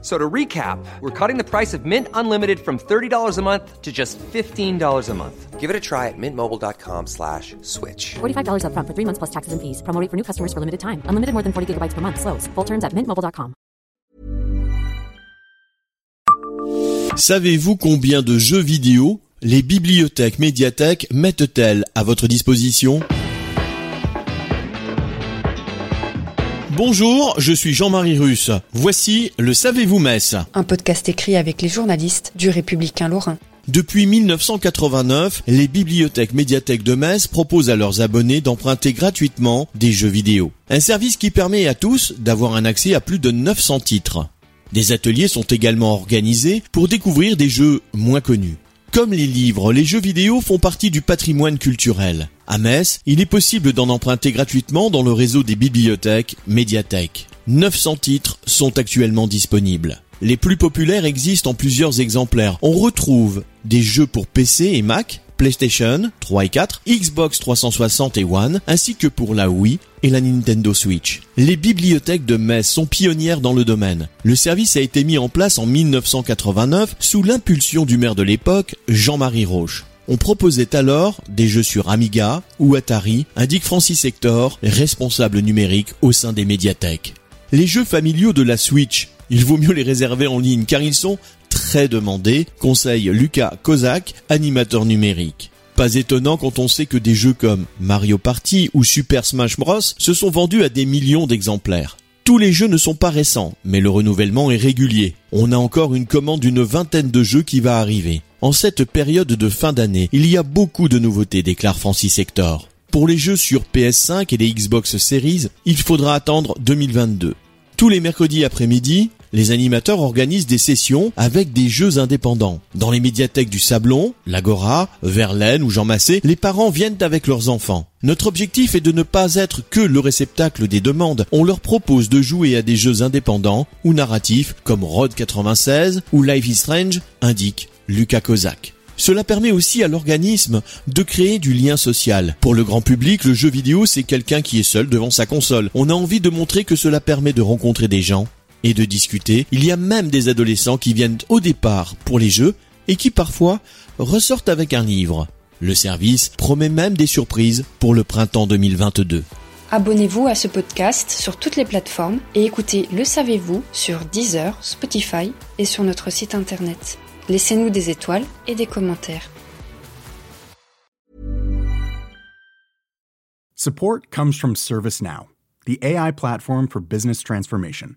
So to recap, we're cutting the price of Mint Unlimited from $30 a month to just $15 a month. Give it a try at mintmobile.com slash switch. $45 upfront for three months plus taxes and fees. Promo rate for new customers for limited time. Unlimited more than 40 gigabytes per month. Slows. Full terms at mintmobile.com. Savez-vous combien de jeux vidéo les bibliothèques médiathèques mettent-elles à votre disposition? Bonjour, je suis Jean-Marie Russe. Voici le Savez-vous Metz Un podcast écrit avec les journalistes du Républicain Lorrain. Depuis 1989, les bibliothèques médiathèques de Metz proposent à leurs abonnés d'emprunter gratuitement des jeux vidéo. Un service qui permet à tous d'avoir un accès à plus de 900 titres. Des ateliers sont également organisés pour découvrir des jeux moins connus. Comme les livres, les jeux vidéo font partie du patrimoine culturel. À Metz, il est possible d'en emprunter gratuitement dans le réseau des bibliothèques médiathèques. 900 titres sont actuellement disponibles. Les plus populaires existent en plusieurs exemplaires. On retrouve des jeux pour PC et Mac, PlayStation 3 et 4, Xbox 360 et One, ainsi que pour la Wii et la Nintendo Switch. Les bibliothèques de Metz sont pionnières dans le domaine. Le service a été mis en place en 1989 sous l'impulsion du maire de l'époque, Jean-Marie Roche. On proposait alors des jeux sur Amiga ou Atari, indique Francis Hector, responsable numérique au sein des médiathèques. Les jeux familiaux de la Switch, il vaut mieux les réserver en ligne car ils sont très demandés, conseille Lucas Kozak, animateur numérique. Pas étonnant quand on sait que des jeux comme Mario Party ou Super Smash Bros se sont vendus à des millions d'exemplaires. Tous les jeux ne sont pas récents, mais le renouvellement est régulier. On a encore une commande d'une vingtaine de jeux qui va arriver. En cette période de fin d'année, il y a beaucoup de nouveautés, déclare Francis Hector. Pour les jeux sur PS5 et les Xbox Series, il faudra attendre 2022. Tous les mercredis après-midi, les animateurs organisent des sessions avec des jeux indépendants. Dans les médiathèques du Sablon, l'Agora, Verlaine ou Jean Massé, les parents viennent avec leurs enfants. Notre objectif est de ne pas être que le réceptacle des demandes. On leur propose de jouer à des jeux indépendants ou narratifs comme Road 96 ou Life is Strange, indique Lucas Kozak. Cela permet aussi à l'organisme de créer du lien social. Pour le grand public, le jeu vidéo, c'est quelqu'un qui est seul devant sa console. On a envie de montrer que cela permet de rencontrer des gens et de discuter. Il y a même des adolescents qui viennent au départ pour les jeux et qui parfois ressortent avec un livre. Le service promet même des surprises pour le printemps 2022. Abonnez-vous à ce podcast sur toutes les plateformes et écoutez Le Savez-vous sur Deezer, Spotify et sur notre site internet. Laissez-nous des étoiles et des commentaires. Support comes from ServiceNow, the AI platform for business transformation.